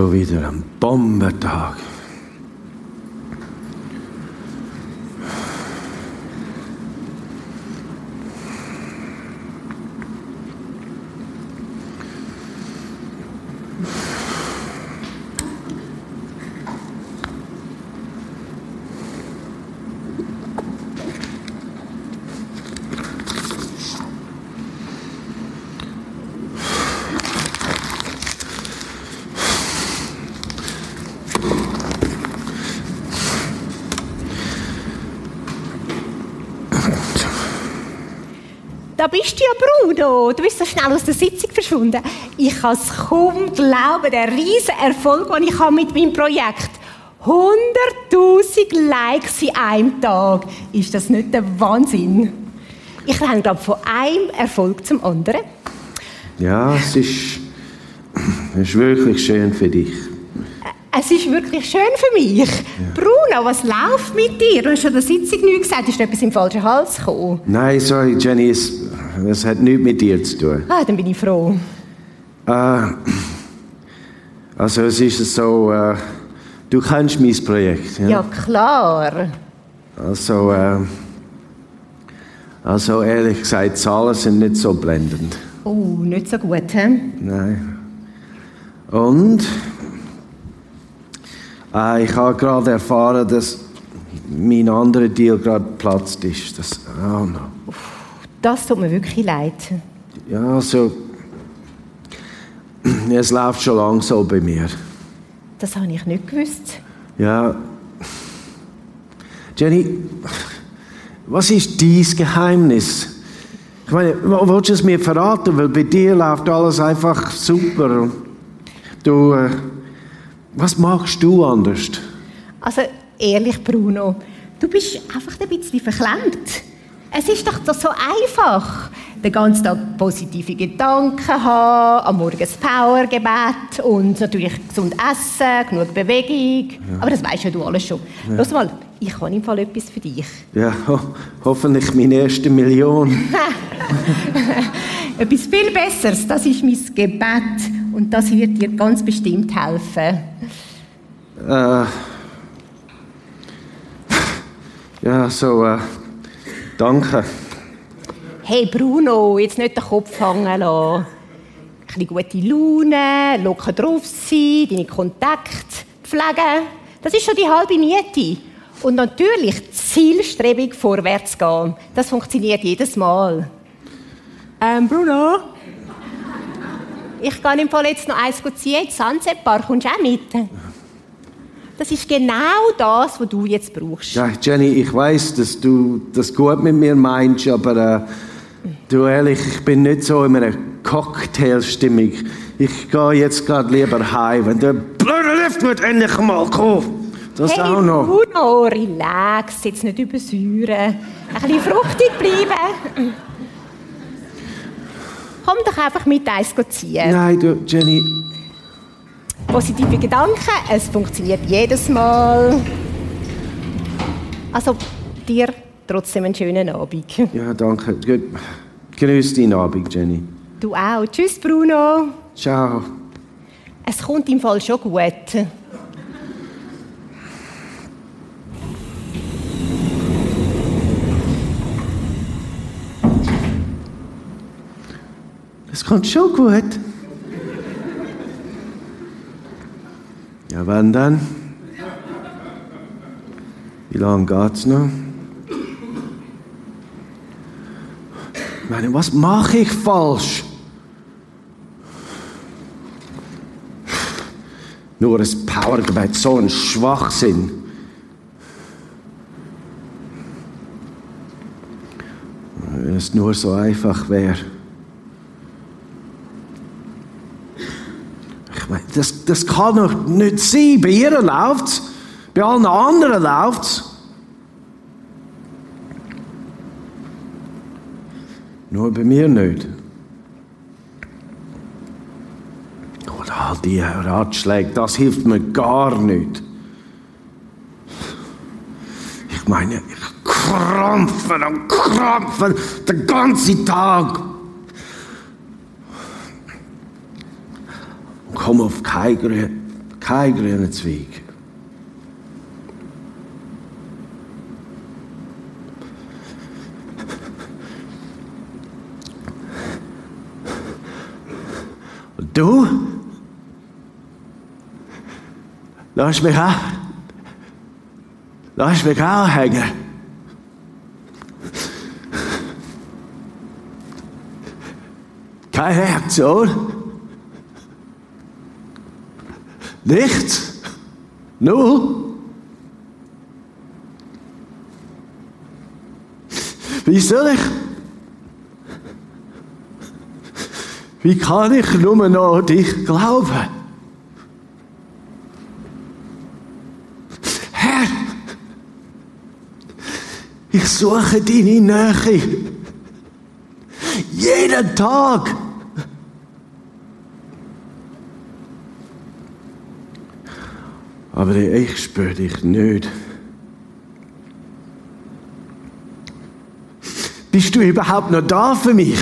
Schon wieder ein Bombentag. Da bist du ja, Bruno. Du bist so schnell aus der Sitzung verschwunden. Ich kann es kaum glauben, der riesen Erfolg, den ich habe mit meinem Projekt. 100.000 Likes in einem Tag. Ist das nicht der Wahnsinn? Ich renne, glaube von einem Erfolg zum anderen. Ja, es ist, es ist wirklich schön für dich. Es ist wirklich schön für mich. Bruno, was läuft mit dir? Du hast schon der Sitzung nichts gesagt. Ist etwas im falschen Hals gekommen? Nein, sorry, Jenny, es, es hat nichts mit dir zu tun. Ah, dann bin ich froh. Äh, also es ist so, äh, du kennst mein Projekt. Ja? Ja, klar. Also, äh, also ehrlich gesagt, die Zahlen sind nicht so blendend. Oh, nicht so gut, hä? Nein. Und äh, ich habe gerade erfahren, dass mein anderer Deal gerade geplatzt ist. Das, oh no. Das tut mir wirklich leid. Ja, also es läuft schon lange so bei mir. Das habe ich nicht gewusst. Ja. Jenny, was ist dein Geheimnis? Ich meine, willst du es mir verraten? Weil bei dir läuft alles einfach super. Du, äh, was machst du anders? Also, ehrlich, Bruno, du bist einfach ein bisschen verklemmt. Es ist doch so einfach. Den ganzen Tag positive Gedanken haben, am Morgen das Powergebet und natürlich gesund essen, genug Bewegung. Aber das weißt ja du alles schon. Lass mal, ich habe im Fall etwas für dich. Ja, ho hoffentlich meine erste Million. Etwas viel Besseres, das ist mein Gebet und das wird dir ganz bestimmt helfen. Äh, ja, so, äh, danke. Hey Bruno, jetzt nicht den Kopf hängen lassen. Ein bisschen gute Laune, locker drauf sein, deine Kontakte pflegen. Das ist schon die halbe Miete. Und natürlich zielstrebig vorwärts gehen. Das funktioniert jedes Mal. Ähm, Bruno? Ich gehe im Fall jetzt noch eins ziehen, Sunset Park. Kommst du auch mit? Das ist genau das, was du jetzt brauchst. Ja, Jenny, ich weiß, dass du das gut mit mir meinst, aber äh, du ehrlich, ich bin nicht so in einer Cocktailstimmung. Ich gehe jetzt gerade lieber heim, wenn der blöde Lift wird endlich mal kommen. Das hey, auch noch. Bruno, relax, jetzt nicht übersäuren. Ein bisschen fruchtig bleiben. Komm doch einfach mit eins ziehen. Nein, du, Jenny, Positive Gedanken, es funktioniert jedes Mal. Also, dir trotzdem einen schönen Abend. ja, danke. Gut. Genieß deinen Abend, Jenny. Du auch. Tschüss, Bruno. Ciao. Es kommt im Fall schon gut. Kommt schon gut. Ja, wann dann? Wie lange geht's noch? Ich meine, was mache ich falsch? Nur ein Powergebet, so ein Schwachsinn. Wenn es nur so einfach wäre. Ich meine, das, das kann doch nicht sein. Bei ihr läuft's, bei allen anderen läuft's. Nur bei mir nicht. Oder all die Ratschläge, das hilft mir gar nicht. Ich meine, ich krampfe und krampfe den ganzen Tag. Und komme auf keine grü Kein grüner Zweig. Und du? Lass mich auch. Lass mich auch hängen. Keine Reaktion. Nichts. Null. Wie soll ich? Wie kann ich nur noch dich glauben? Herr, ich suche deine Nähe. Jeden Tag. Aber ich spüre dich nicht. Bist du überhaupt noch da für mich?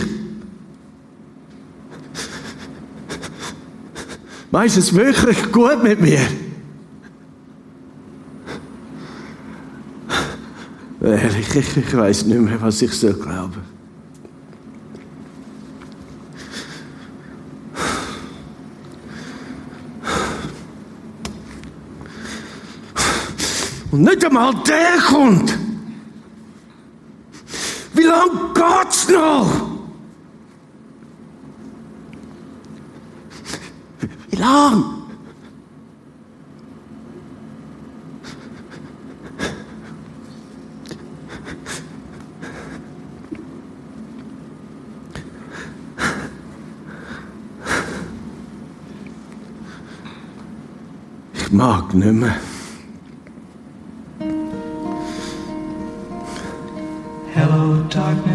Meinst du es wirklich gut mit mir? Ehrlich, ich, ich weiß nicht mehr, was ich so glaube. Nicht einmal der kommt. Wie lange geht's noch? Wie lang? Ich mag nicht mehr.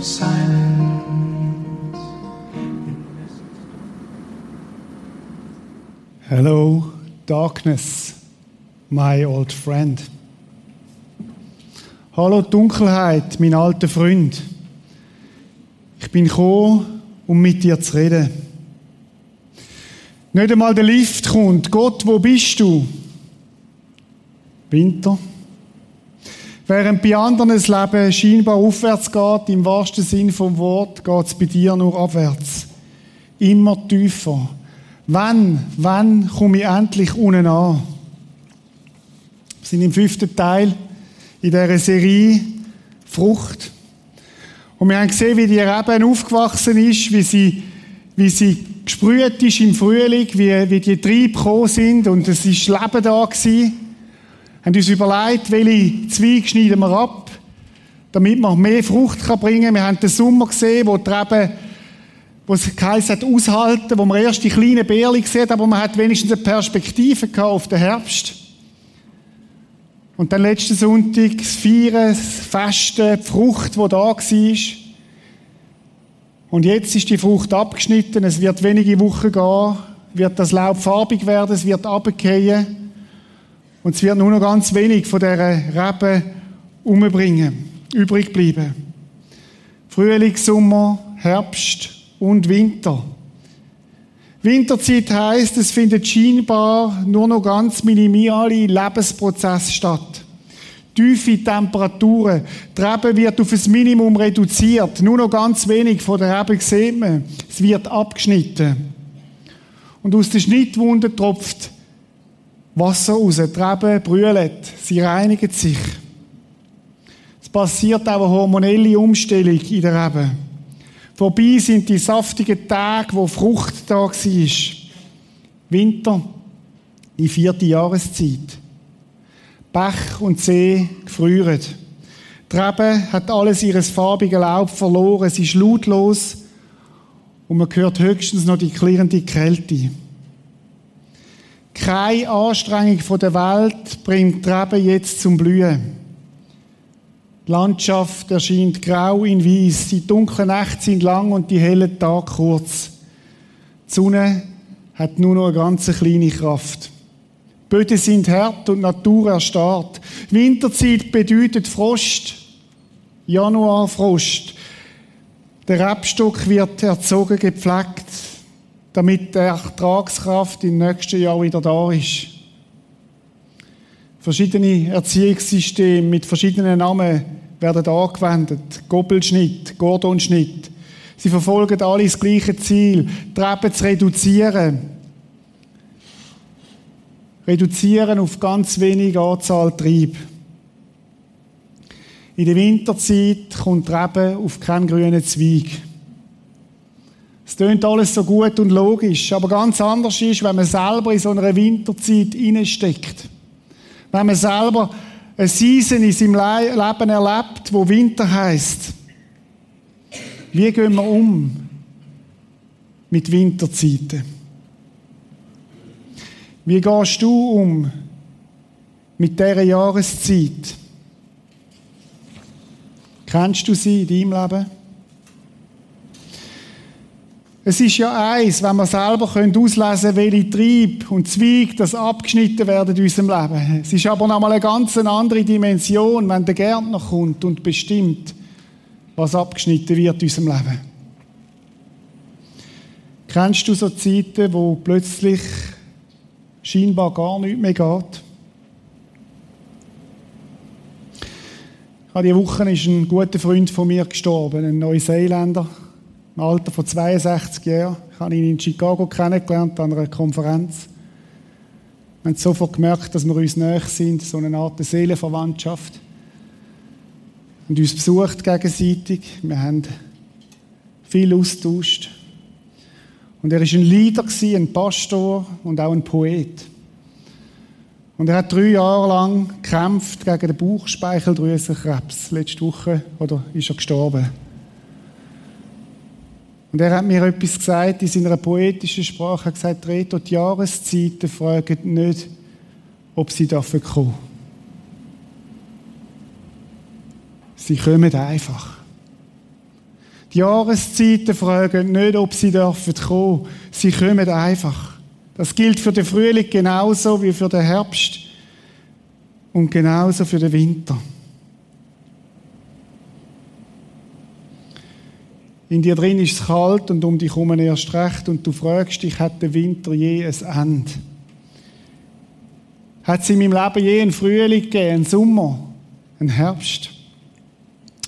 of silence. Hello, darkness, my old friend. Hallo Dunkelheit, mein alter Freund. Ich bin gekommen, um mit dir zu reden. Nicht einmal der Lift kommt. Gott, wo bist du? Winter. Während bei anderen das Leben scheinbar aufwärts geht, im wahrsten Sinn vom Wort, geht es bei dir nur abwärts. Immer tiefer. Wann, wann komme ich endlich unten an? Wir sind im fünften Teil in dieser Serie Frucht. Und wir haben gesehen, wie die Rebe aufgewachsen ist, wie sie, wie sie gesprüht ist im Frühling, wie, wie die Triebe gekommen sind und es ist Leben da gewesen. Haben uns überlegt, welche Zweige schneiden wir ab, damit man mehr Frucht kann bringen kann. Wir haben den Sommer gesehen, wo die Rebe wo es geheißen hat, aushalten, wo man erst die kleinen Beeren hat, aber man hat wenigstens eine Perspektive gehabt auf den Herbst. Und dann letzten Sonntag das Feiern, das Festen, die Frucht, die da war. Und jetzt ist die Frucht abgeschnitten, es wird wenige Wochen gehen, wird das Laub farbig werden, es wird abgehen und es wird nur noch ganz wenig von dieser Rebe umbringen, übrig bleiben. Frühling, Sommer, Herbst und Winter. Winterzeit heißt, es findet scheinbar nur noch ganz minimale Lebensprozesse statt. Tiefe Temperaturen. Die Rebe wird auf ein Minimum reduziert. Nur noch ganz wenig von der Rebe sieht man. Es wird abgeschnitten. Und aus der Schnittwunde tropft Wasser raus. Die Rebe brüllt. Sie reinigt sich. Es passiert auch eine hormonelle Umstellung in der Rebe. Vorbei sind die saftigen Tage, wo Frucht da war. Winter, die vierte Jahreszeit. Bach und See gefrieren. Die Rebe hat alles ihres farbigen Laub verloren. Sie ist lautlos und man hört höchstens noch die klirrende Kälte. Keine Anstrengung der Welt bringt die Reben jetzt zum Blühen. Die Landschaft erscheint grau in weiß. Die dunklen Nächte sind lang und die hellen Tage kurz. Die Sonne hat nur noch eine ganz kleine Kraft. Die Böden sind hart und Natur erstarrt. Winterzeit bedeutet Frost. Januar Frost. Der Rebstock wird erzogen, gepflegt, damit die Ertragskraft im nächsten Jahr wieder da ist. Verschiedene Erziehungssysteme mit verschiedenen Namen werden angewendet. Gobelschnitt, Gordonschnitt. Sie verfolgen alle das gleiche Ziel, Reben zu reduzieren. Reduzieren auf ganz wenige Anzahl Trieb. In der Winterzeit kommt Rebe auf keinen grünen Zweig. Es klingt alles so gut und logisch, aber ganz anders ist, wenn man selber in so einer Winterzeit hineinsteckt. Wenn man selber eine Season in seinem Leben erlebt, wo Winter heißt. Wie gehen wir um mit Winterzeiten? Wie gehst du um mit dieser Jahreszeit? Kennst du sie in deinem Leben? Es ist ja eins, wenn wir selber auslesen können, welche Trieb und Zweig das abgeschnitten werden in unserem Leben. Es ist aber nochmal eine ganz andere Dimension, wenn der Gärtner kommt und bestimmt, was abgeschnitten wird in unserem Leben. Kennst du so Zeiten, wo plötzlich scheinbar gar nichts mehr geht? Diese Woche ist ein guter Freund von mir gestorben, ein Neuseeländer, im Alter von 62 Jahren. Ich habe ihn in Chicago kennengelernt an einer Konferenz. Wir haben sofort gemerkt, dass wir uns näher sind, so eine Art Seelenverwandtschaft. Und uns besucht gegenseitig. Wir haben viel austauscht. Und er war ein Leader, ein Pastor und auch ein Poet. Und er hat drei Jahre lang gekämpft gegen den Bauchspeicheldrüsenkrebs. Letzte Woche oder ist er gestorben. Und er hat mir etwas gesagt in seiner poetischen Sprache. Er hat gesagt, Reto, die Jahreszeiten fragen nicht, ob sie dafür kommen. Sie kommen einfach. Die Jahreszeiten fragen nicht, ob sie dürfen kommen. Sie kommen einfach. Das gilt für den Frühling genauso wie für den Herbst und genauso für den Winter. In dir drin ist es kalt und um dich herum erst recht und du fragst dich, hat der Winter je ein Ende? Hat es in meinem Leben je einen Frühling gegeben, einen Sommer, einen Herbst?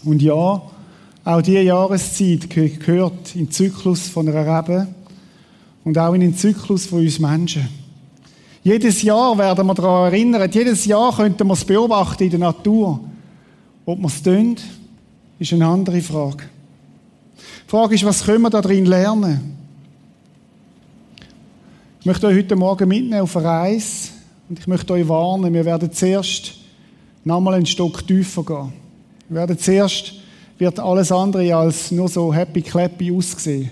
Und ja, auch diese Jahreszeit gehört im Zyklus von einer Rebe und auch in den Zyklus von uns Menschen. Jedes Jahr werden wir daran erinnert, jedes Jahr könnten wir es beobachten in der Natur. Ob wir es tun, ist eine andere Frage. Die Frage ist, was können wir da drin lernen? Ich möchte euch heute Morgen mitnehmen auf eine Reise und ich möchte euch warnen, wir werden zuerst nochmal einen Stock tiefer gehen. Wir werden zuerst, wird alles andere als nur so happy-clappy aussehen.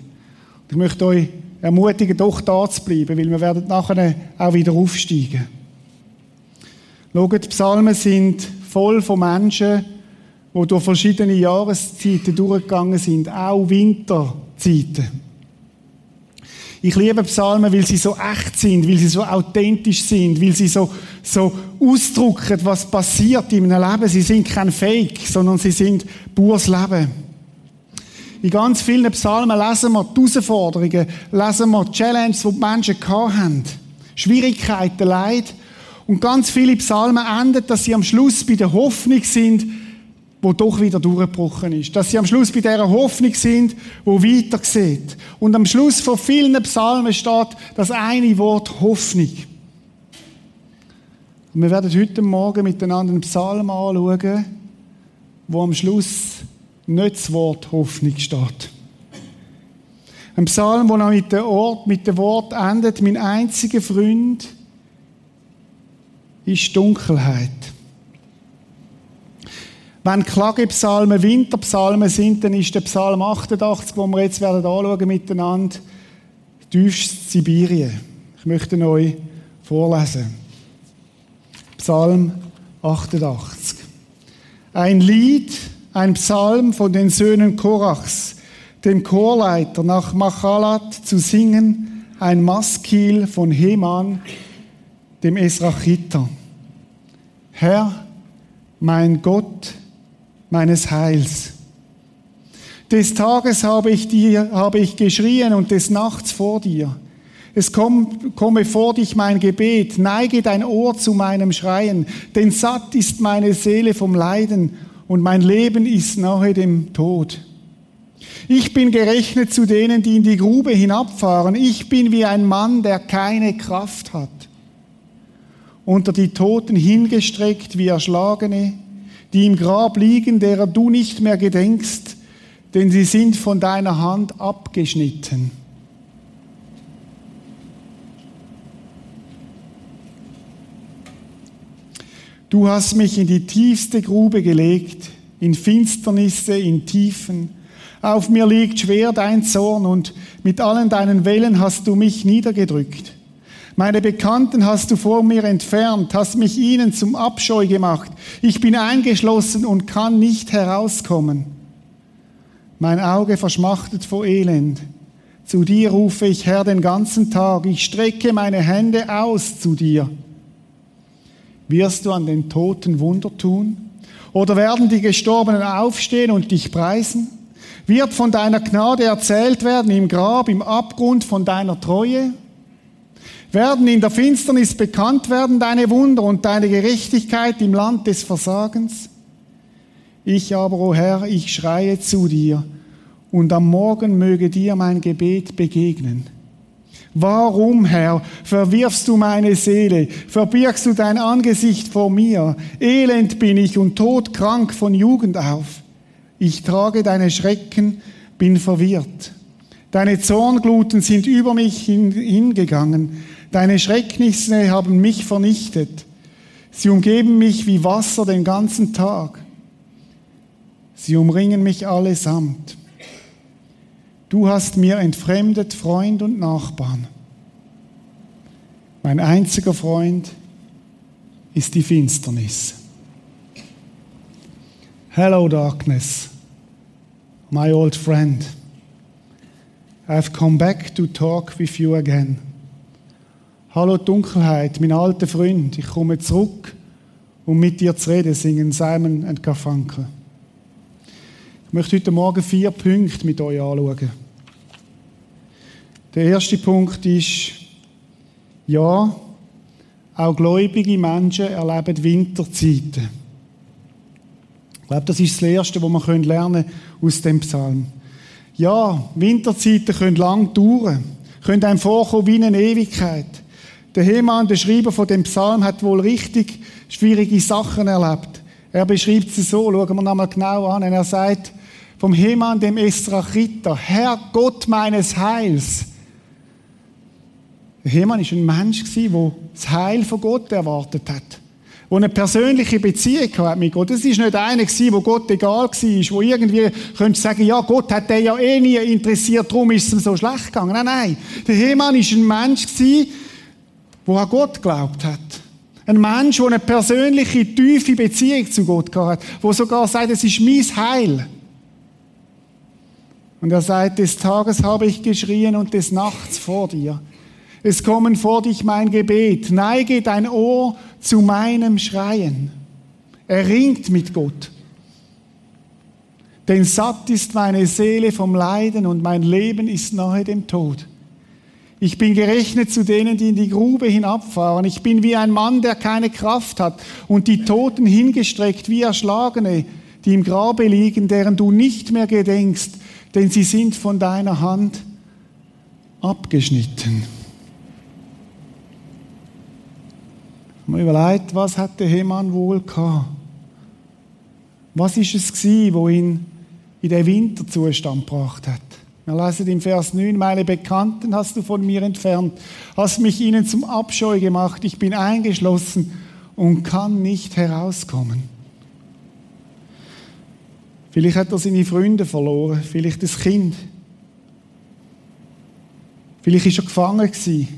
Und ich möchte euch ermutigen, doch da zu bleiben, weil wir werden nachher auch wieder aufsteigen. Schaut, die Psalmen sind voll von Menschen, die durch verschiedene Jahreszeiten durchgegangen sind, auch Winterzeiten. Ich liebe Psalmen, weil sie so echt sind, weil sie so authentisch sind, weil sie so, so ausdrücken, was passiert in einem Leben. Sie sind kein Fake, sondern sie sind pures Leben. In ganz vielen Psalmen lesen wir die Herausforderungen, lesen wir die Challenges, die die Menschen haben. Schwierigkeiten, Leid. Und ganz viele Psalmen enden, dass sie am Schluss bei der Hoffnung sind, wo doch wieder durchgebrochen ist. Dass sie am Schluss bei dieser Hoffnung sind, wo weiter sieht. Und am Schluss von vielen Psalmen steht das eine Wort Hoffnung. Und wir werden heute Morgen miteinander einen Psalm anschauen, wo am Schluss nicht das Wort Hoffnung steht. Ein Psalm, wo noch mit dem, Ort, mit dem Wort endet, mein einziger Freund ist Dunkelheit. Wenn Klagepsalmen Winterpsalmen sind, dann ist der Psalm 88, wo wir jetzt werden anschauen miteinander, tiefst Sibirien. Ich möchte euch vorlesen. Psalm 88. Ein Lied, ein Psalm von den Söhnen Korachs, dem Chorleiter nach Machalat zu singen, ein Maskil von Heman, dem Esrachiter. Herr, mein Gott, meines Heils. Des Tages habe ich dir, habe ich geschrien und des Nachts vor dir. Es komm, komme vor dich mein Gebet, neige dein Ohr zu meinem Schreien, denn satt ist meine Seele vom Leiden und mein Leben ist nahe dem Tod. Ich bin gerechnet zu denen, die in die Grube hinabfahren. Ich bin wie ein Mann, der keine Kraft hat. Unter die Toten hingestreckt wie Erschlagene, die im Grab liegen, derer du nicht mehr gedenkst, denn sie sind von deiner Hand abgeschnitten. Du hast mich in die tiefste Grube gelegt, in Finsternisse, in Tiefen. Auf mir liegt schwer dein Zorn und mit allen deinen Wellen hast du mich niedergedrückt. Meine Bekannten hast du vor mir entfernt, hast mich ihnen zum Abscheu gemacht. Ich bin eingeschlossen und kann nicht herauskommen. Mein Auge verschmachtet vor Elend. Zu dir rufe ich, Herr, den ganzen Tag. Ich strecke meine Hände aus zu dir. Wirst du an den Toten Wunder tun? Oder werden die Gestorbenen aufstehen und dich preisen? Wird von deiner Gnade erzählt werden im Grab, im Abgrund von deiner Treue? Werden in der Finsternis bekannt werden deine Wunder und deine Gerechtigkeit im Land des Versagens? Ich aber, o oh Herr, ich schreie zu dir, und am Morgen möge dir mein Gebet begegnen. Warum, Herr, verwirfst du meine Seele, verbirgst du dein Angesicht vor mir? Elend bin ich und todkrank von Jugend auf. Ich trage deine Schrecken, bin verwirrt. Deine Zorngluten sind über mich hingegangen. Deine Schrecknisse haben mich vernichtet. Sie umgeben mich wie Wasser den ganzen Tag. Sie umringen mich allesamt. Du hast mir entfremdet Freund und Nachbarn. Mein einziger Freund ist die Finsternis. Hello, darkness, my old friend. I've come back to talk with you again. Hallo Dunkelheit, mein alter Freund, ich komme zurück, um mit dir zu reden, singen Simon und Garfunkel. Ich möchte heute Morgen vier Punkte mit euch anschauen. Der erste Punkt ist, ja, auch gläubige Menschen erleben Winterzeiten. Ich glaube, das ist das Erste, was wir lernen aus dem Psalm. Ja, Winterzeiten können lang dauern, können einem vorkommen wie eine Ewigkeit. Der Hemann, der Schreiber von dem Psalm, hat wohl richtig schwierige Sachen erlebt. Er beschreibt sie so, schauen wir nochmal genau an. Er sagt, vom Hemann, dem Estrachiter, Herr Gott meines Heils. Der Hemann war ein Mensch, der das Heil von Gott erwartet hat. Der eine persönliche Beziehung hat mit Gott. Das war nicht einer, der Gott egal war, wo irgendwie könnte sagen, ja, Gott hat den ja eh nie interessiert, darum ist es ihm so schlecht gegangen. Nein, nein. Der Hemann war ein Mensch, der an Gott geglaubt hat. Ein Mensch, der eine persönliche, tiefe Beziehung zu Gott hat, der sogar sagt, es ist mein Heil. Und er sagt, des Tages habe ich geschrien und des Nachts vor dir. Es kommen vor dich mein Gebet. Neige dein Ohr zu meinem Schreien. Er ringt mit Gott. Denn satt ist meine Seele vom Leiden und mein Leben ist nahe dem Tod. Ich bin gerechnet zu denen, die in die Grube hinabfahren. Ich bin wie ein Mann, der keine Kraft hat und die Toten hingestreckt wie Erschlagene, die im Grabe liegen, deren du nicht mehr gedenkst, denn sie sind von deiner Hand abgeschnitten. Man überlegt, was hat der Hemann wohl gehabt? Was ist es gewesen, wo ihn in den Winterzustand gebracht hat? Wir lesen im Vers 9, meine Bekannten hast du von mir entfernt, hast mich ihnen zum Abscheu gemacht, ich bin eingeschlossen und kann nicht herauskommen. Vielleicht hat er seine Freunde verloren, vielleicht das Kind. Vielleicht ist er gefangen gewesen.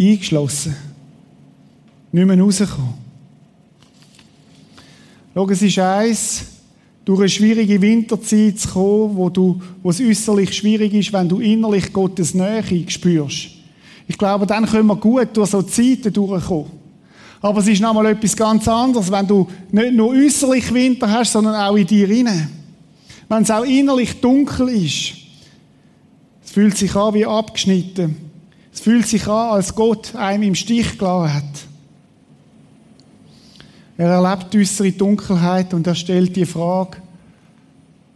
eingeschlossen. Nicht mehr rausgekommen. Schau, es ist eins, durch eine schwierige Winterzeit zu kommen, wo, du, wo es äußerlich schwierig ist, wenn du innerlich Gottes Nähe spürst. Ich glaube, dann können wir gut durch so Zeiten durchkommen. Aber es ist nochmal etwas ganz anderes, wenn du nicht nur äußerlich Winter hast, sondern auch in dir hinein. Wenn es auch innerlich dunkel ist. Es fühlt sich an wie abgeschnitten. Es fühlt sich an, als Gott einem im Stich gelassen hat. Er erlebt unsere Dunkelheit und er stellt die Frage,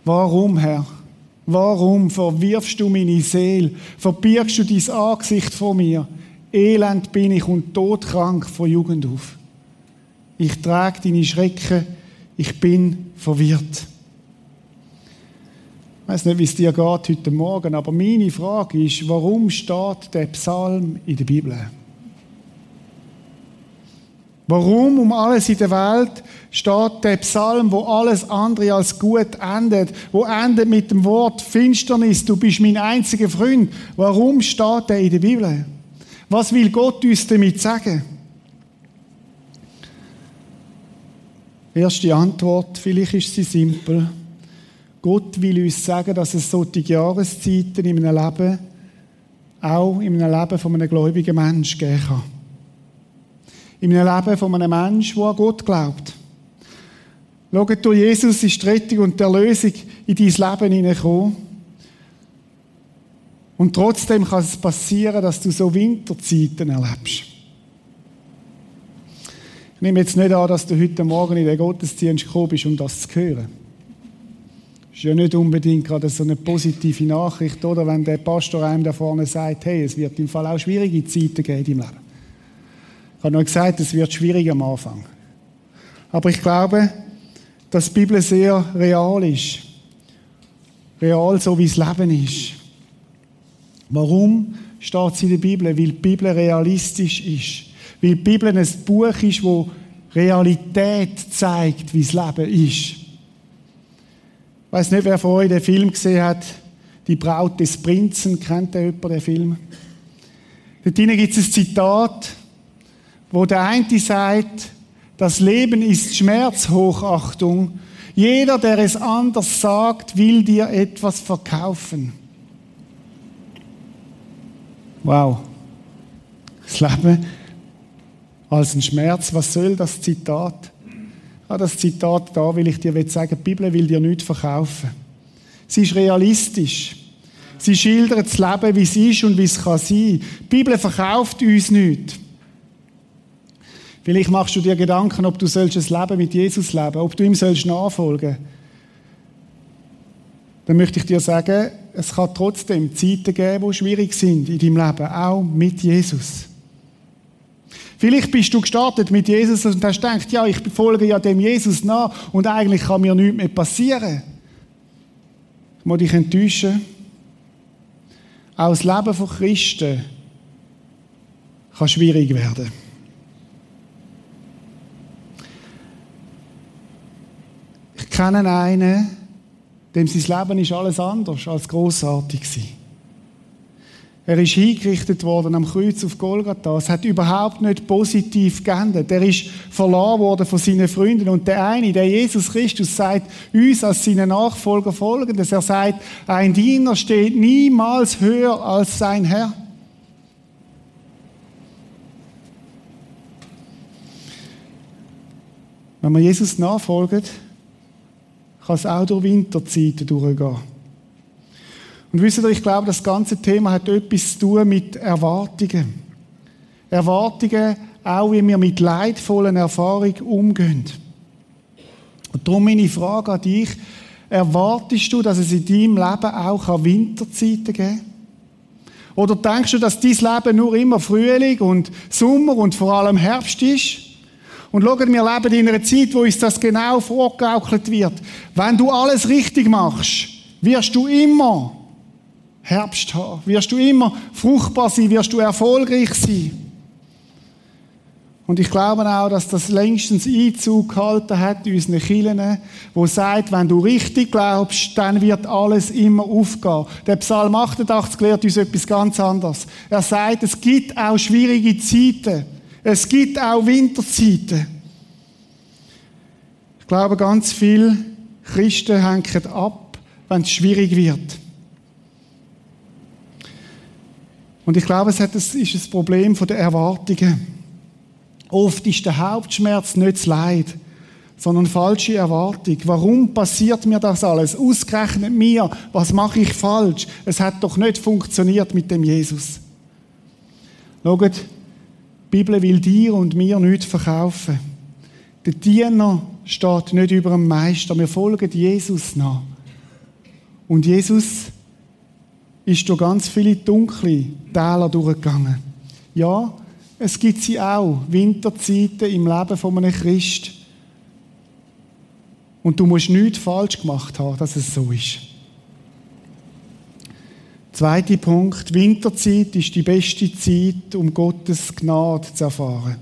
warum, Herr? Warum verwirfst du meine Seele? Verbirgst du dein Angesicht vor mir? Elend bin ich und todkrank von Jugend auf. Ich trage deine Schrecken, ich bin verwirrt. Ich weiß nicht, wie es dir geht heute Morgen, aber meine Frage ist, warum steht der Psalm in der Bibel? Warum um alles in der Welt steht der Psalm, wo alles andere als gut endet, wo endet mit dem Wort Finsternis, du bist mein einziger Freund. Warum steht der in der Bibel? Was will Gott uns damit sagen? Erste Antwort, vielleicht ist sie simpel. Gott will uns sagen, dass es solche Jahreszeiten in einem Leben, auch in einem Leben von einem gläubigen Menschen geben kann. In einem Leben von einem Menschen, der an Gott glaubt. Schaut, durch Jesus ist die Rettung und die Erlösung in dein Leben hineingekommen. Und trotzdem kann es passieren, dass du so Winterzeiten erlebst. Ich nehme jetzt nicht an, dass du heute Morgen in den Gottesdienst gekommen bist, um das zu hören. Das ist ja nicht unbedingt gerade so eine positive Nachricht, oder? Wenn der Pastor einem da vorne sagt, hey, es wird im Fall auch schwierige Zeiten geben im Leben. Ich habe noch gesagt, es wird schwierig am Anfang. Aber ich glaube, dass die Bibel sehr real ist. Real, so wie das Leben ist. Warum steht es in der Bibel? Weil die Bibel realistisch ist. Weil die Bibel ein Buch ist, wo Realität zeigt, wie das Leben ist. Ich weiß nicht, wer von euch den Film gesehen hat, Die Braut des Prinzen. Kennt ihr jemand den Film? Dort gibt es ein Zitat, wo der eine sagt, das Leben ist Schmerzhochachtung. Jeder, der es anders sagt, will dir etwas verkaufen. Wow. Das Leben als ein Schmerz. Was soll das Zitat? Ah, das Zitat da will ich dir sagen, die Bibel will dir nichts verkaufen. Sie ist realistisch. Sie schildert das Leben, wie es ist und wie es kann sein. Die Bibel verkauft uns nichts. Vielleicht machst du dir Gedanken, ob du ein Leben mit Jesus leben, ob du ihm sollst nachfolgen. Dann möchte ich dir sagen, es kann trotzdem Zeiten geben, die schwierig sind in deinem Leben, auch mit Jesus. Vielleicht bist du gestartet mit Jesus und hast gedacht, ja, ich folge ja dem Jesus nach und eigentlich kann mir nichts mehr passieren. Ich muss dich enttäuschen. Auch das Leben von Christen kann schwierig werden. Ich kenne einen, dem sein Leben ist alles anders als großartig war. Er ist hingerichtet worden am Kreuz auf Golgatha. Es hat überhaupt nicht positiv geendet. Er ist verloren worden von seinen Freunden. Und der eine, der Jesus Christus, sagt uns als seine Nachfolger folgendes. Er sagt, ein Diener steht niemals höher als sein Herr. Wenn man Jesus nachfolgt, kann es auch durch Winterzeiten durchgehen. Und wisst ihr, ich glaube, das ganze Thema hat etwas zu tun mit Erwartungen. Erwartungen, auch wie wir mit leidvollen Erfahrungen umgehen. Und darum meine Frage an dich, erwartest du, dass es in deinem Leben auch Winterzeiten geben? Oder denkst du, dass dein Leben nur immer Frühling und Sommer und vor allem Herbst ist? Und schaut, wir leben in einer Zeit, wo uns das genau vorgegaukelt wird. Wenn du alles richtig machst, wirst du immer Herbst haben, wirst du immer fruchtbar sein, wirst du erfolgreich sein. Und ich glaube auch, dass das längstens Einzug gehalten hat in unseren Kirchen, wo sagt, wenn du richtig glaubst, dann wird alles immer aufgehen. Der Psalm 88 lehrt uns etwas ganz anderes. Er sagt, es gibt auch schwierige Zeiten. Es gibt auch Winterzeiten. Ich glaube, ganz viele Christen hängen ab, wenn es schwierig wird. Und ich glaube, es ist ein Problem der Erwartungen. Oft ist der Hauptschmerz nicht das Leid, sondern falsche Erwartung. Warum passiert mir das alles? Ausgerechnet mir. Was mache ich falsch? Es hat doch nicht funktioniert mit dem Jesus. Schaut, die Bibel will dir und mir nichts verkaufen. Der Diener steht nicht über dem Meister. Wir folgen Jesus nach. Und Jesus ist durch ganz viele dunkle Täler durchgegangen. Ja, es gibt sie auch, Winterzeiten im Leben von einem Christ. Und du musst nichts falsch gemacht haben, dass es so ist. Zweiter Punkt. Winterzeit ist die beste Zeit, um Gottes Gnade zu erfahren.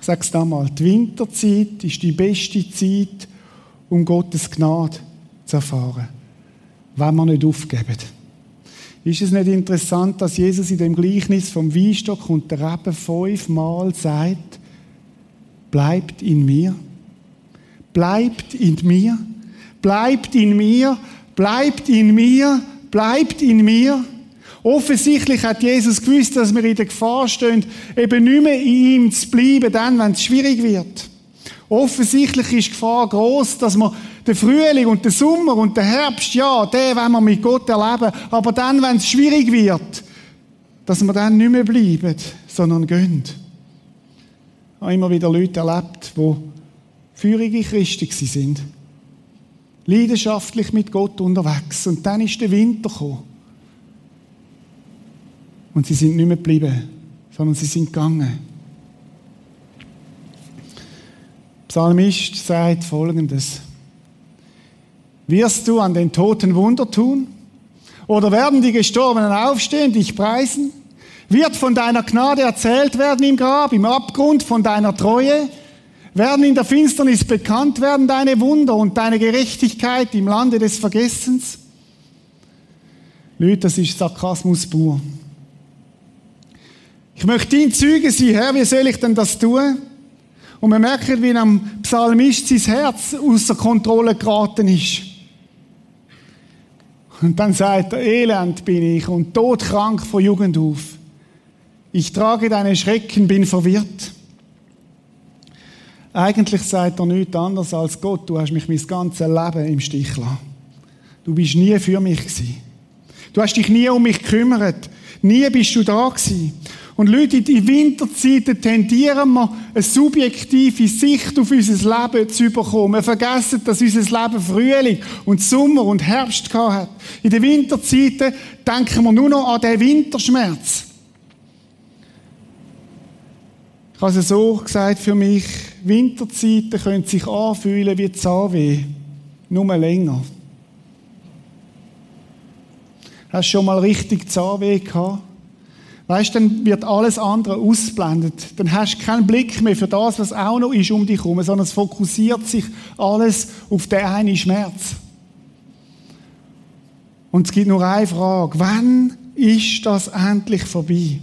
Ich sage es nochmal. Die Winterzeit ist die beste Zeit, um Gottes Gnade zu erfahren. Wenn wir nicht aufgeben. Ist es nicht interessant, dass Jesus in dem Gleichnis vom Weinstock und der Rebe fünfmal sagt, bleibt in mir, bleibt in mir, bleibt in mir, bleibt in mir, bleibt in mir. Offensichtlich hat Jesus gewusst, dass wir in der Gefahr stehen, eben nicht mehr in ihm zu bleiben, dann, wenn es schwierig wird. Offensichtlich ist die Gefahr groß, dass wir der Frühling und der Sommer und der Herbst, ja, der wollen wir mit Gott erleben. Aber dann, wenn es schwierig wird, dass wir dann nicht mehr bleiben, sondern gehen. Ich habe immer wieder Leute erlebt, die feurige Christen sind. Leidenschaftlich mit Gott unterwegs. Und dann ist der Winter gekommen. Und sie sind nicht mehr geblieben, sondern sie sind gegangen. Psalmist sagt folgendes. Wirst du an den Toten Wunder tun? Oder werden die Gestorbenen aufstehen, dich preisen? Wird von deiner Gnade erzählt werden im Grab, im Abgrund von deiner Treue? Werden in der Finsternis bekannt werden deine Wunder und deine Gerechtigkeit im Lande des Vergessens? Leute, das ist Sarkasmus pur. Ich möchte dein Zeuge sein, Herr, wie soll ich denn das tun? Und man merkt, wie am Psalmist sein Herz außer Kontrolle geraten ist. Und dann sagt er, elend bin ich und todkrank von Jugend auf. Ich trage deine Schrecken, bin verwirrt. Eigentlich sagt er nichts anderes als Gott, du hast mich mein ganzes Leben im Stich gelassen. Du bist nie für mich gewesen. Du hast dich nie um mich gekümmert. Nie bist du da gewesen. Und Leute, in Winterzeiten tendieren wir, eine subjektive Sicht auf unser Leben zu bekommen. Wir vergessen, dass unser Leben Frühling und Sommer und Herbst hat. In den Winterzeiten denken wir nur noch an den Winterschmerz. Ich habe es so gesagt für mich, Winterzeiten können sich anfühlen wie Zahnweh. Nur länger. Hast du schon mal richtig Zahnweh gehabt? Weißt, dann wird alles andere ausblendet. Dann hast du keinen Blick mehr für das, was auch noch ist um dich herum, sondern es fokussiert sich alles auf den einen Schmerz. Und es gibt nur eine Frage. Wann ist das endlich vorbei?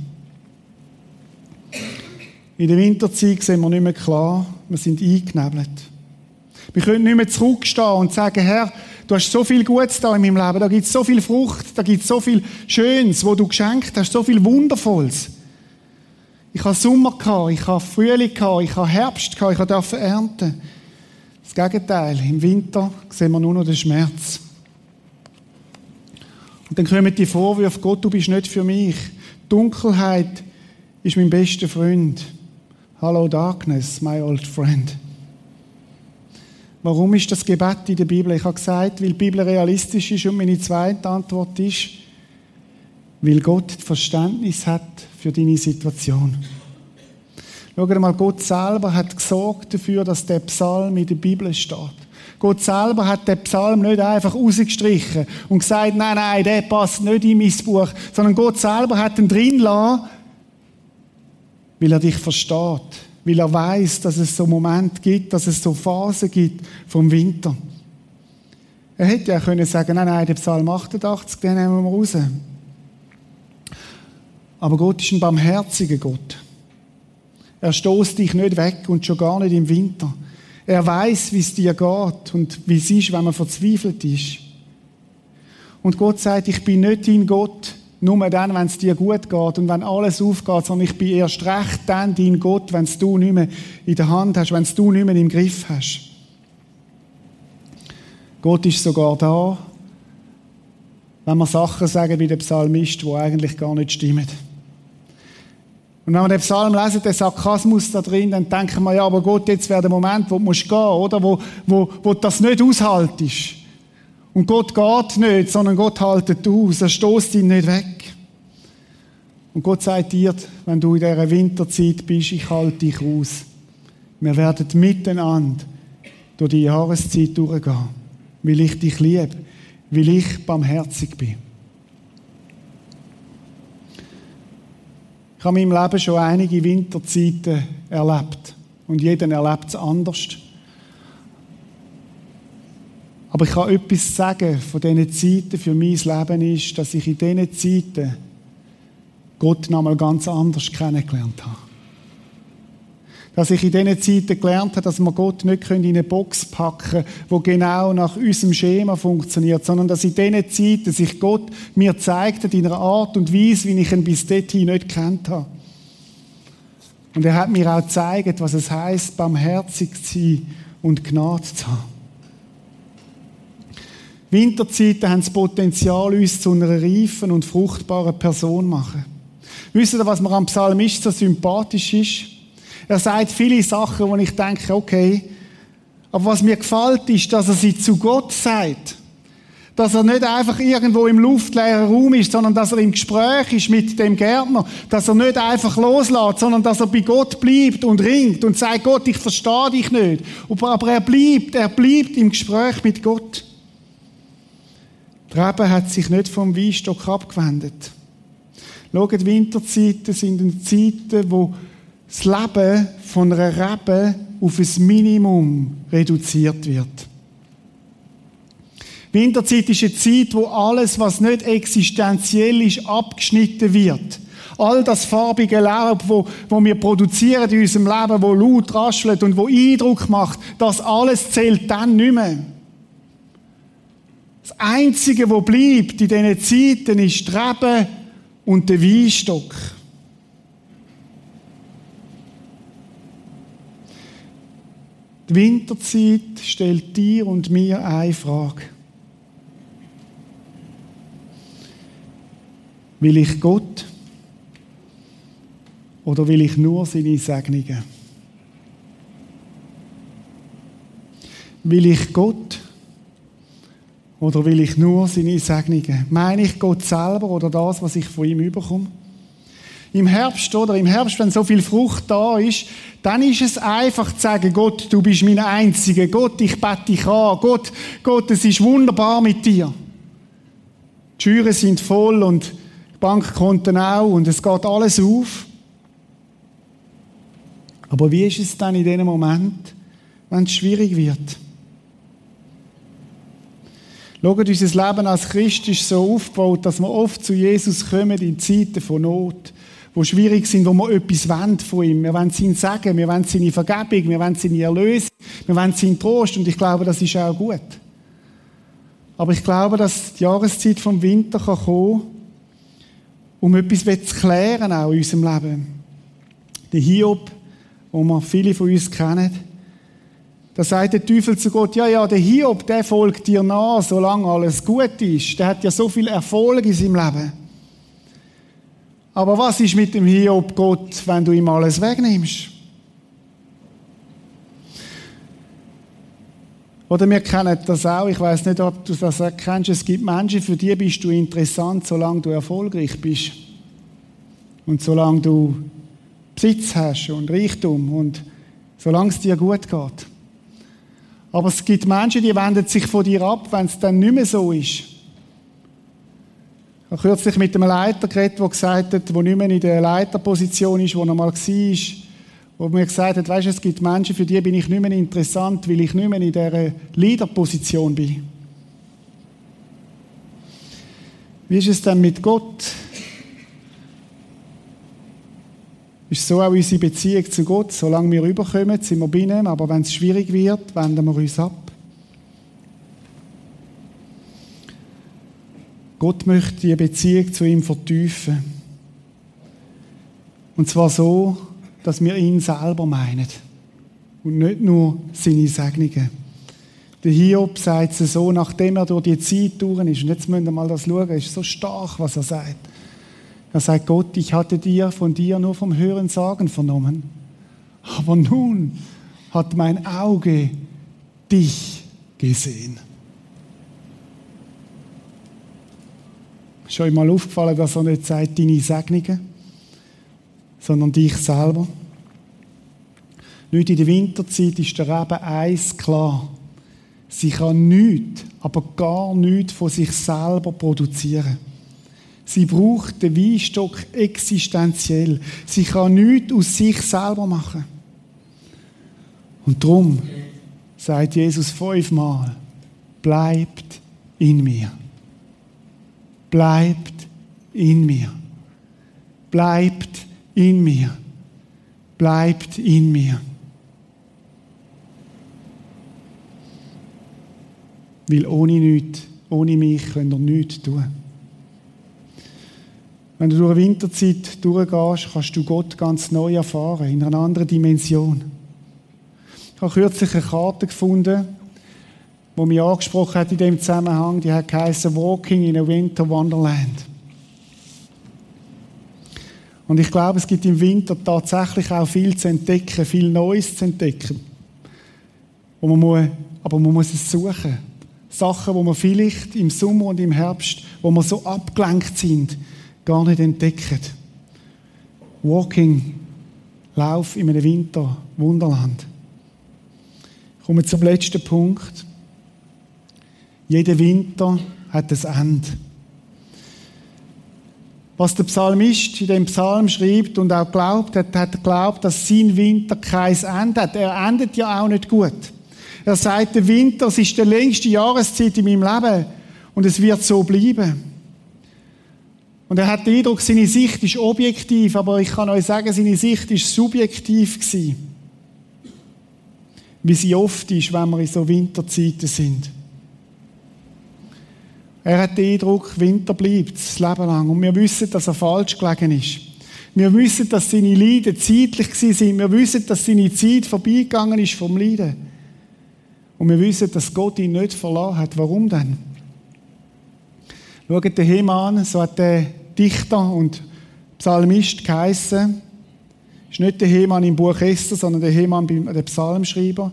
In der Winterzeit sehen wir nicht mehr klar. Wir sind eingenebelt. Wir können nicht mehr zurückstehen und sagen, Herr, Du hast so viel Gutes da in meinem Leben. Da gibt es so viel Frucht, da gibt es so viel Schönes, wo du geschenkt hast, so viel Wundervolles. Ich habe Sommer gehabt, ich habe Frühling gehabt, ich habe Herbst gehabt, ich durfte ernten. Das Gegenteil. Im Winter sehen wir nur noch den Schmerz. Und dann kommen die Vorwürfe, Gott, du bist nicht für mich. Dunkelheit ist mein bester Freund. Hello Darkness, my old friend. Warum ist das Gebet in der Bibel? Ich habe gesagt, weil die Bibel realistisch ist und meine zweite Antwort ist, weil Gott Verständnis hat für deine Situation. Schau mal, Gott selber hat gesorgt dafür, dass der Psalm in der Bibel steht. Gott selber hat den Psalm nicht einfach rausgestrichen und gesagt, nein, nein, der passt nicht in mein Buch, sondern Gott selber hat ihn drin lassen, weil er dich versteht, weil er weiß, dass es so Momente gibt, dass es so Phasen gibt vom Winter. Er hätte ja können sagen, nein, nein, der Psalm 88, den nehmen wir raus. Aber Gott ist ein barmherziger Gott. Er stoßt dich nicht weg und schon gar nicht im Winter. Er weiß, wie es dir geht und wie es ist, wenn man verzweifelt ist. Und Gott sagt, ich bin nicht dein Gott, nur dann, wenn es dir gut geht und wenn alles aufgeht, sondern ich bin erst recht dann dein Gott, wenn es du nicht mehr in der Hand hast, wenn es du nicht mehr im Griff hast. Gott ist sogar da, wenn wir Sachen sagen wie der Psalmist, die eigentlich gar nicht stimmen. Und wenn wir den Psalm lesen, den Sarkasmus da drin, dann denken wir, ja, aber Gott, jetzt wäre der Moment, wo du musst oder? Wo, wo, wo das nicht aushaltest. Und Gott geht nicht, sondern Gott haltet aus. Er stoßt ihn nicht weg. Und Gott sagt dir, wenn du in dieser Winterzeit bist, ich halte dich aus. Wir werden miteinander durch die Jahreszeit durchgehen, weil ich dich liebe, weil ich barmherzig bin. Ich habe in meinem Leben schon einige Winterzeiten erlebt. Und jeder erlebt es anders. Aber ich kann etwas sagen von diesen Zeiten für mein Leben ist, dass ich in diesen Zeiten Gott noch einmal ganz anders kennengelernt habe. Dass ich in diesen Zeiten gelernt habe, dass wir Gott nicht in eine Box packen können, die genau nach unserem Schema funktioniert, sondern dass in diesen Zeiten sich Gott mir zeigt in einer Art und Weise, wie ich ihn bis dahin nicht kennt habe. Und er hat mir auch gezeigt, was es heißt, barmherzig zu sein und Gnade zu haben. Winterzeiten haben das Potenzial, uns zu einer reifen und fruchtbaren Person zu machen. Wisst ihr, was mir am Psalmist so sympathisch ist? Er sagt viele Sachen, wo ich denke, okay, aber was mir gefällt, ist, dass er sie zu Gott sagt. Dass er nicht einfach irgendwo im luftleeren Raum ist, sondern dass er im Gespräch ist mit dem Gärtner. Dass er nicht einfach loslässt, sondern dass er bei Gott bleibt und ringt und sagt, Gott, ich verstehe dich nicht. Aber er bleibt, er bleibt im Gespräch mit Gott. Die Rebe hat sich nicht vom Weinstock abgewendet. Schaut, Winterzeiten sind Zeiten, wo das Leben von einer Rebe auf ein Minimum reduziert wird. Winterzeit ist eine Zeit, wo alles, was nicht existenziell ist, abgeschnitten wird. All das farbige Laub, wo, wo wir produzieren in unserem Leben, wo laut raschelt und wo Eindruck macht, das alles zählt dann nicht mehr. Das Einzige, wo bleibt in diesen Zeiten, ist die Rebe und der Weinstock. Die Winterzeit stellt dir und mir eine Frage. Will ich Gott oder will ich nur seine Segnungen? Will ich Gott oder will ich nur seine Segnungen? Meine ich Gott selber oder das, was ich von ihm überkomme? Im Herbst, oder? Im Herbst, wenn so viel Frucht da ist, dann ist es einfach zu sagen, Gott, du bist mein einziger. Gott, ich bete dich an. Gott, Gott, es ist wunderbar mit dir. Die Türen sind voll und die Bankkonten auch und es geht alles auf. Aber wie ist es dann in dem Moment, wenn es schwierig wird? Schaut, unser Leben als Christ ist so aufgebaut, dass wir oft zu Jesus kommen in Zeiten von Not, wo schwierig sind, wo wir etwas wollen von ihm. Wir wollen sein Sagen, wir wollen seine Vergebung, wir wollen seine Erlösung, wir wollen seinen Trost und ich glaube, das ist auch gut. Aber ich glaube, dass die Jahreszeit vom Winter kann kommen, um etwas zu klären auch in unserem Leben. Der Hiob, wo wir viele von uns kennen, da sagt der Teufel zu Gott, ja, ja, der Hiob, der folgt dir nach, solange alles gut ist. Der hat ja so viel Erfolg in seinem Leben. Aber was ist mit dem Hiob, Gott, wenn du ihm alles wegnimmst? Oder wir kennen das auch, ich weiß nicht, ob du das erkennst, es gibt Menschen, für die bist du interessant, solange du erfolgreich bist. Und solange du Besitz hast und Reichtum und solange es dir gut geht. Aber es gibt Menschen, die wenden sich von dir ab, wenn es dann nicht mehr so ist. Ich habe kürzlich mit einem Leiter geredet, der gesagt hat, der nicht mehr in der Leiterposition ist, wo er mal war, wo mir gesagt hat, weißt, es gibt Menschen, für die bin ich nicht mehr interessant, weil ich nicht mehr in dieser Leaderposition bin. Wie ist es denn mit Gott? Ist so auch unsere Beziehung zu Gott. Solange wir rüberkommen, sind wir bei ihm, aber wenn es schwierig wird, wenden wir uns ab. Gott möchte die Beziehung zu ihm vertiefen. Und zwar so, dass wir ihn selber meinen. Und nicht nur seine Segnungen. Der Hiob sagt es so, nachdem er durch die Zeit durch ist. Und jetzt müssen wir mal das schauen. Es ist so stark, was er sagt. Er sagt, Gott, ich hatte dir von dir nur vom Hören sagen vernommen. Aber nun hat mein Auge dich gesehen. Ist euch mal aufgefallen, dass er nicht sagt, deine Segnungen, sondern dich selber? Nicht in der Winterzeit ist der Reben eins klar. Sie kann nichts, aber gar nichts von sich selber produzieren. Sie braucht den Weinstock existenziell. Sie kann nichts aus sich selber machen. Und darum sagt Jesus fünfmal, bleibt in mir bleibt in mir. Bleibt in mir. Bleibt in mir. Weil ohne nichts, ohne mich könnt ihr nichts tun. Wenn du durch eine Winterzeit durchgehst, kannst du Gott ganz neu erfahren, in einer anderen Dimension. Ich habe kürzlich eine Karte gefunden, wo mich angesprochen hat in dem Zusammenhang, die hat Walking in a Winter Wonderland. Und ich glaube, es gibt im Winter tatsächlich auch viel zu entdecken, viel Neues zu entdecken. Wo man muss, aber man muss es suchen. Sachen, wo man vielleicht im Sommer und im Herbst, wo wir so abgelenkt sind, gar nicht entdecken. Walking, Lauf in einem Winter, Wunderland. Ich komme zum letzten Punkt. Jeder Winter hat ein Ende. Was der Psalmist in dem Psalm schreibt und auch glaubt, hat, hat geglaubt, dass sein Winter kein Ende hat. Er endet ja auch nicht gut. Er sagt, der Winter, ist die längste Jahreszeit in meinem Leben und es wird so bleiben. Und er hat den Eindruck, seine Sicht ist objektiv, aber ich kann euch sagen, seine Sicht ist subjektiv gewesen. Wie sie oft ist, wenn wir in so Winterzeiten sind. Er hat den Eindruck, Winter bleibt das Leben lang. Und wir wissen, dass er falsch gelegen ist. Wir wissen, dass seine Leiden zeitlich sind. Wir wissen, dass seine Zeit vorbeigegangen ist vom Leiden. Und wir wissen, dass Gott ihn nicht verloren hat. Warum denn? Schaut den Hemann an, so hat der Dichter und Psalmist geheissen. Ist nicht der Hemann im Buch Esther, sondern der Hemann der Psalmschreiber.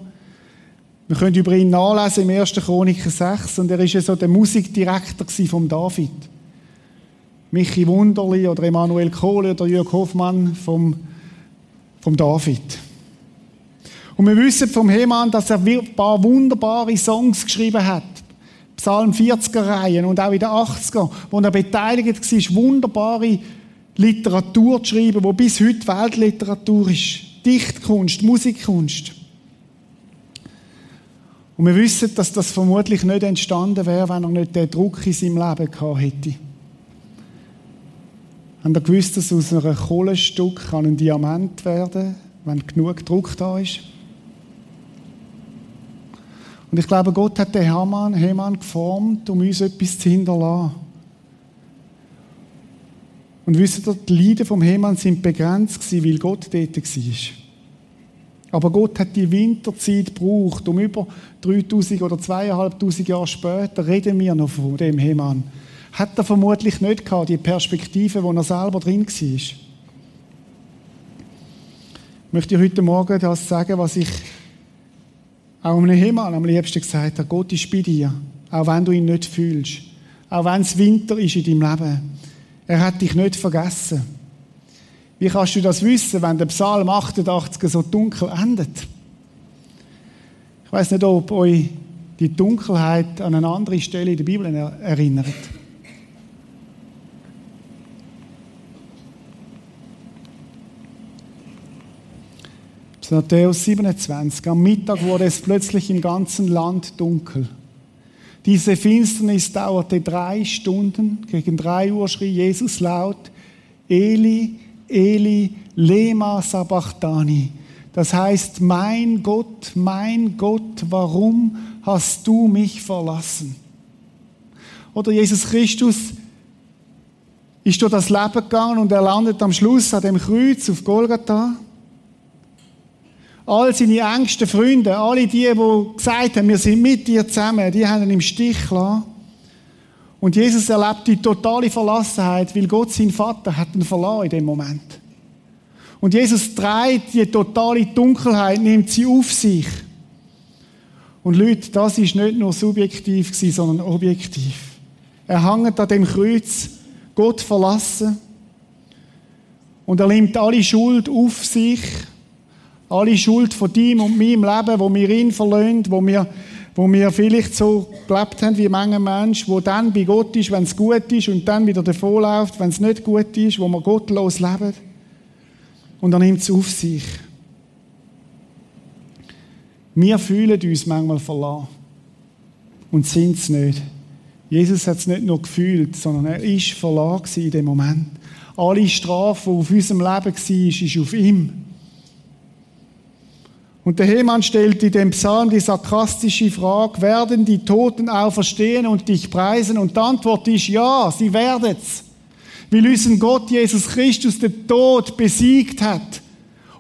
Wir können über ihn nachlesen im 1. Chroniker 6 und er ist ja so der Musikdirektor von David. Michi Wunderli oder Emanuel Kohle oder Jörg Hoffmann vom, vom David. Und wir wissen vom Hemann, dass er ein paar wunderbare Songs geschrieben hat. Psalm 40er Reihen und auch in den 80er, wo er beteiligt war, wunderbare Literatur zu schreiben, wo bis heute Weltliteratur ist. Dichtkunst, Musikkunst. Und wir wissen, dass das vermutlich nicht entstanden wäre, wenn er nicht den Druck in seinem Leben gehabt hätte. Haben ihr gewusst, dass aus einem Kohlenstück ein Diamant werden kann, wenn genug Druck da ist? Und ich glaube, Gott hat den Hamann, Hamann geformt, um uns etwas zu hinterlassen. Und wisst ihr, die Leiden vom Hamann sind begrenzt gewesen, weil Gott dort war. Aber Gott hat die Winterzeit gebraucht, um über 3000 oder 2500 Jahre später reden wir noch von dem Hemann. Hat er vermutlich nicht gehabt, die Perspektive, wo er selber drin war. Ich möchte heute Morgen das sagen, was ich auch einem Hemann am liebsten gesagt habe. Gott ist bei dir, auch wenn du ihn nicht fühlst. Auch wenn es Winter ist in deinem Leben. Er hat dich nicht vergessen. Wie kannst du das wissen, wenn der Psalm 88 so dunkel endet? Ich weiß nicht, ob euch die Dunkelheit an eine andere Stelle in der Bibel erinnert. Das ist Matthäus 27. Am Mittag wurde es plötzlich im ganzen Land dunkel. Diese Finsternis dauerte drei Stunden. Gegen drei Uhr schrie Jesus laut, Eli, Eli, lema sabachthani. Das heißt, mein Gott, mein Gott, warum hast du mich verlassen? Oder Jesus Christus ist durch das Leben gegangen und er landet am Schluss an dem Kreuz auf Golgatha. All seine engsten Freunde, alle die, die gesagt haben, wir sind mit dir zusammen, die haben ihn im Stich gelassen. Und Jesus erlebt die totale Verlassenheit, weil Gott, sein Vater, hat ihn verloren in dem Moment. Und Jesus trägt die totale Dunkelheit, nimmt sie auf sich. Und Leute, das ist nicht nur subjektiv sondern objektiv. Er hängt an dem Kreuz, Gott verlassen. Und er nimmt alle Schuld auf sich alle Schuld von deinem und meinem Leben, wo wir ihn verlöhnt, wo wir, wo wir vielleicht so gelebt haben wie manche Menschen, wo dann bei Gott ist, wenn es gut ist und dann wieder davonläuft, wenn es nicht gut ist, wo wir gottlos leben. Und er nimmt es auf sich. Wir fühlen uns manchmal verlassen und sind es nicht. Jesus hat es nicht nur gefühlt, sondern er ist verlassen in dem Moment. Alle Strafe, die auf unserem Leben war, ist auf ihm. Und der Hemann stellt in dem Psalm die sarkastische Frage, werden die Toten auferstehen und dich preisen? Und die Antwort ist ja, sie werden's. Weil unser Gott Jesus Christus den Tod besiegt hat,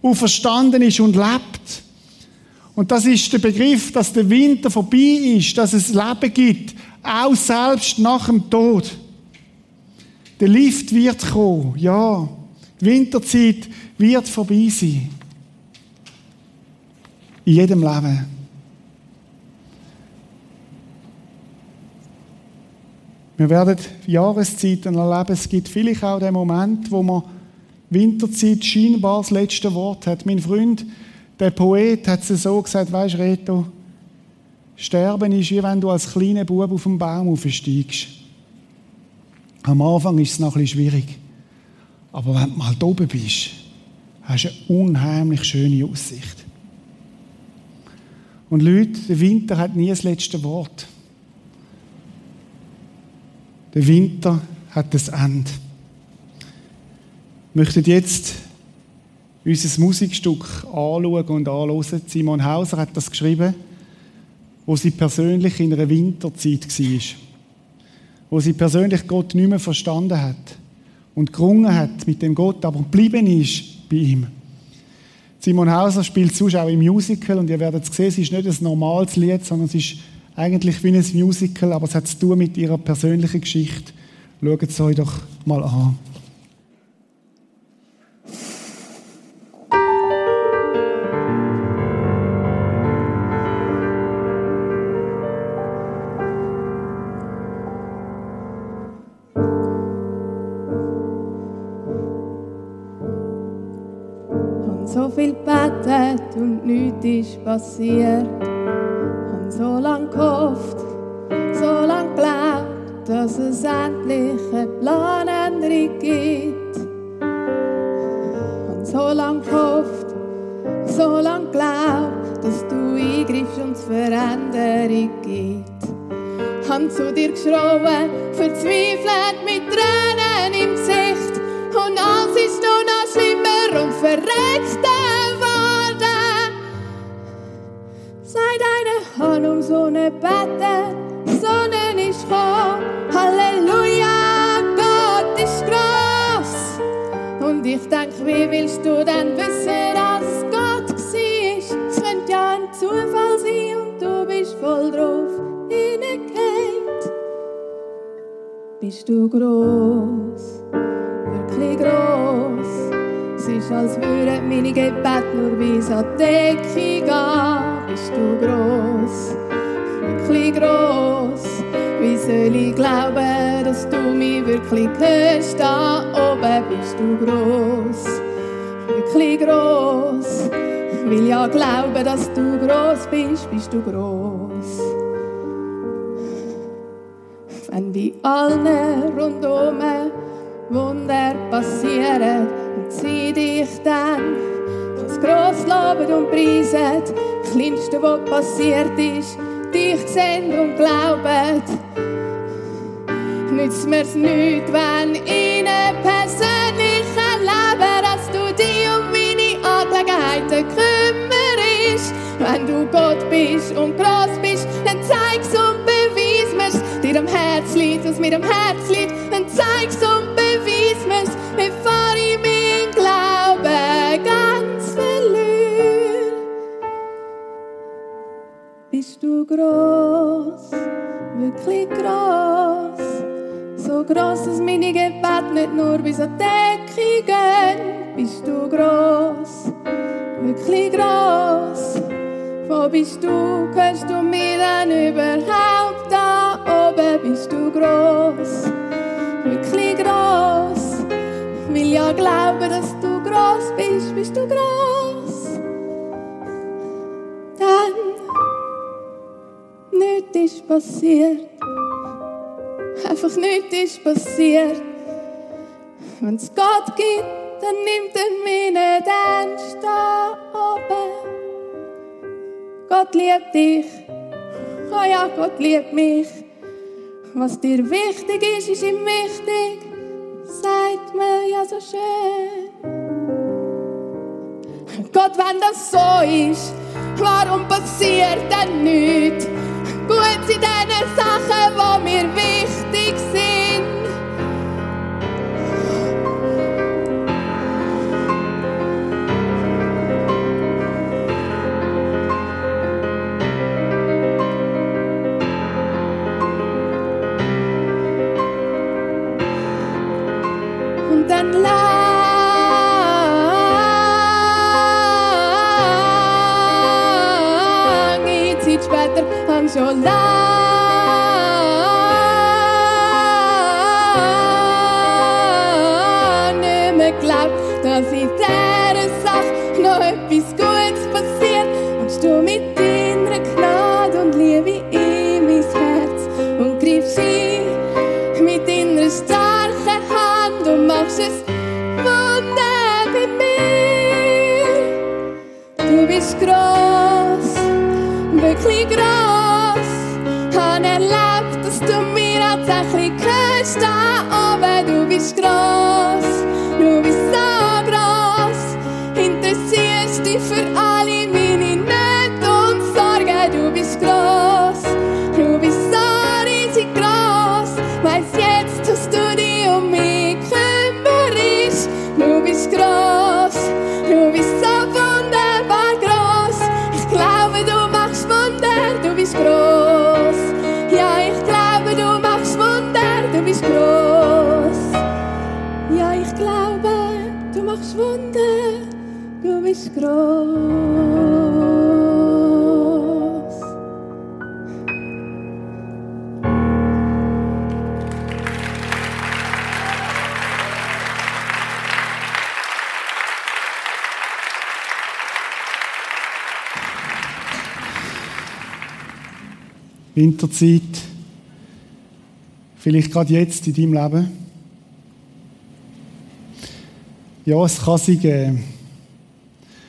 auferstanden ist und lebt. Und das ist der Begriff, dass der Winter vorbei ist, dass es Leben gibt, auch selbst nach dem Tod. Der Lift wird kommen, ja. Die Winterzeit wird vorbei sein. In jedem Leben. Wir werden Jahreszeiten erleben. Es gibt vielleicht auch den Moment, wo man Winterzeit scheinbar das letzte Wort hat. Mein Freund, der Poet, hat es so gesagt, weißt Reto, Sterben ist wie wenn du als kleiner Bub auf dem Baum aufsteigst. Am Anfang ist es noch ein bisschen schwierig. Aber wenn du mal oben bist, hast du eine unheimlich schöne Aussicht. Und Leute, der Winter hat nie das letzte Wort. Der Winter hat das Ende. Wir möchten jetzt unser Musikstück anschauen und anhören. Simon Hauser hat das geschrieben, wo sie persönlich in einer Winterzeit war. Wo sie persönlich Gott nicht mehr verstanden hat und gerungen hat mit dem Gott, aber geblieben ist bei ihm. Simon Hauser spielt auch im Musical und ihr werdet es sehen, es ist nicht ein normales Lied, sondern es ist eigentlich wie ein Musical, aber es hat zu tun mit ihrer persönlichen Geschichte. Schaut es euch doch mal an. Ist passiert. Hab so lang gehofft, so lang geglaubt, dass es endlich eine Planänderung gibt. Hab so lang gehofft, so lang geglaubt, dass du eingreifst und es Veränderung gibt. Hab zu dir geschrauen, verzweifelt mit schlimmer und verreckter. han um Sonne beten, Sonnen ist gekommen. Halleluja, Gott ist groß. Und ich denk, wie willst du denn wissen, dass Gott war? Es könnte ja ein Zufall sein und du bist voll drauf hineingeht. Bist du groß, wirklich groß? Als würden meine Gebete nur bis an Decke gehen bist du groß, wirklich groß. Wie soll ich glauben, dass du mich wirklich hörst? Da oben bist du groß, wirklich groß. Will ja glauben, dass du groß bist, bist du groß. Wenn bei allen rundum Wunder passieren und sie dich dann uns gross loben und preisen. Das Kleinste, was passiert ist, dich sehen und glauben. Nützt mir's nicht, wenn in einem persönlichen Leben, dass du dich um meine Angelegenheiten kümmerst. Wenn du Gott bist und groß bist, dann zeig's und beweis mir's. Dir am Herz liegt, was mir am Herz liegt, dann zeig's und Bist du groß, wirklich groß, so groß, dass meine Gebete nicht nur bis an die Decke gehen. Bist du groß, wirklich groß, wo bist du, kannst du mir dann überhaupt da oben? Bist du groß, wirklich groß, will ja glauben, dass du groß bist, bist du groß. Dann nichts ist passiert. Einfach nichts ist passiert. Wenn es Gott gibt, dann nimmt er mich nicht ernst da oben. Gott liebt dich. Oh ja, Gott liebt mich. Was dir wichtig ist, ist ihm wichtig. Sagt mir ja so schön. Gott, wenn das so ist, warum passiert denn nichts? Gut sind diese Sachen, die mir wichtig sind. Winterzeit. Vielleicht gerade jetzt in deinem Leben. Ja, es kann sich geben.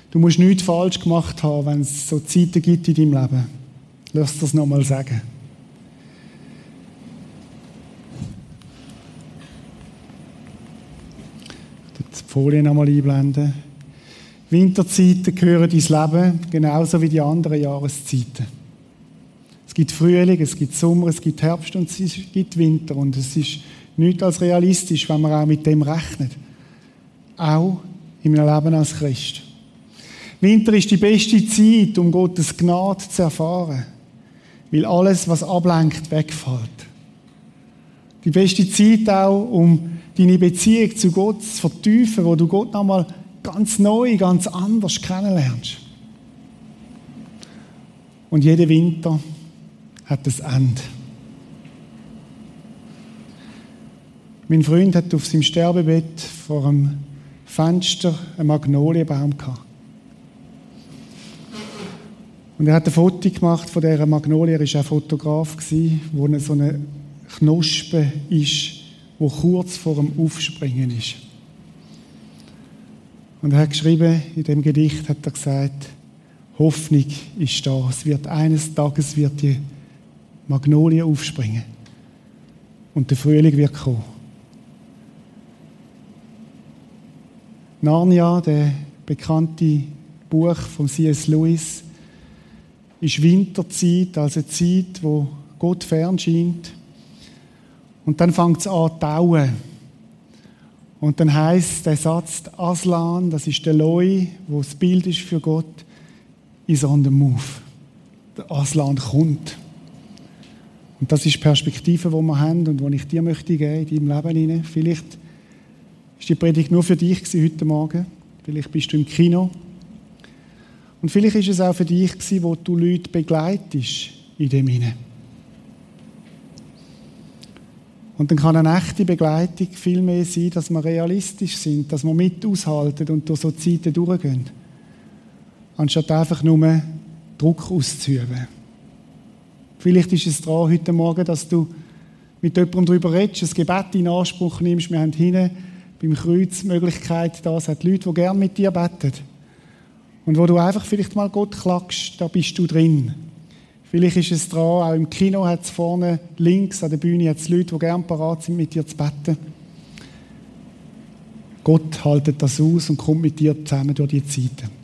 Du musst nichts falsch gemacht haben, wenn es so Zeiten gibt in deinem Leben. Lass das nochmal sagen. Die Folie nochmal einblenden. Winterzeiten gehören dein Leben genauso wie die anderen Jahreszeiten. Es gibt Frühling, es gibt Sommer, es gibt Herbst und es gibt Winter. Und es ist nichts als realistisch, wenn man auch mit dem rechnet. Auch in einem Leben als Christ. Winter ist die beste Zeit, um Gottes Gnade zu erfahren. Weil alles, was ablenkt, wegfällt. Die beste Zeit auch, um deine Beziehung zu Gott zu vertiefen, wo du Gott nochmal ganz neu, ganz anders kennenlernst. Und jeder Winter hat das Ende. Mein Freund hat auf seinem Sterbebett vor einem Fenster einen Magnolienbaum gehabt. Und er hat ein Foto gemacht von dieser Magnolie. Er war auch Fotograf, wo eine so eine Knospe ist, wo kurz vor dem Aufspringen ist. Und er hat geschrieben, in dem Gedicht hat er gesagt, Hoffnung ist da. Es wird eines Tages wird die Magnolie aufspringen. Und der Frühling wird kommen. Narnia, der bekannte Buch von C.S. Lewis, ist Winterzeit, also eine Zeit, wo Gott fern scheint. Und dann fängt es an zu tauen. Und dann heißt der Satz, Aslan, das ist der Loi, wo das Bild ist für Gott, is on the move. Der Aslan kommt. Und das ist die Perspektive, die wir haben und die ich dir möchte geben in deinem Leben hinein. Vielleicht ist die Predigt nur für dich heute Morgen. Vielleicht bist du im Kino. Und vielleicht ist es auch für dich wo du Leute begleitest in dem hinein. Und dann kann eine echte Begleitung viel mehr sein, dass wir realistisch sind, dass wir mit aushalten und durch so Zeiten durchgehen. Anstatt einfach nur Druck auszuüben. Vielleicht ist es dran heute Morgen, dass du mit jemandem darüber redest, ein Gebet in Anspruch nimmst. Wir haben hinten beim Kreuz die Möglichkeit, da sind Leute, die gerne mit dir beten. Und wo du einfach vielleicht mal Gott klackst, da bist du drin. Vielleicht ist es dran, auch im Kino hat es vorne links an der Bühne hat's Leute, die gerne parat sind, mit dir zu beten. Gott haltet das aus und kommt mit dir zusammen durch die Zeiten.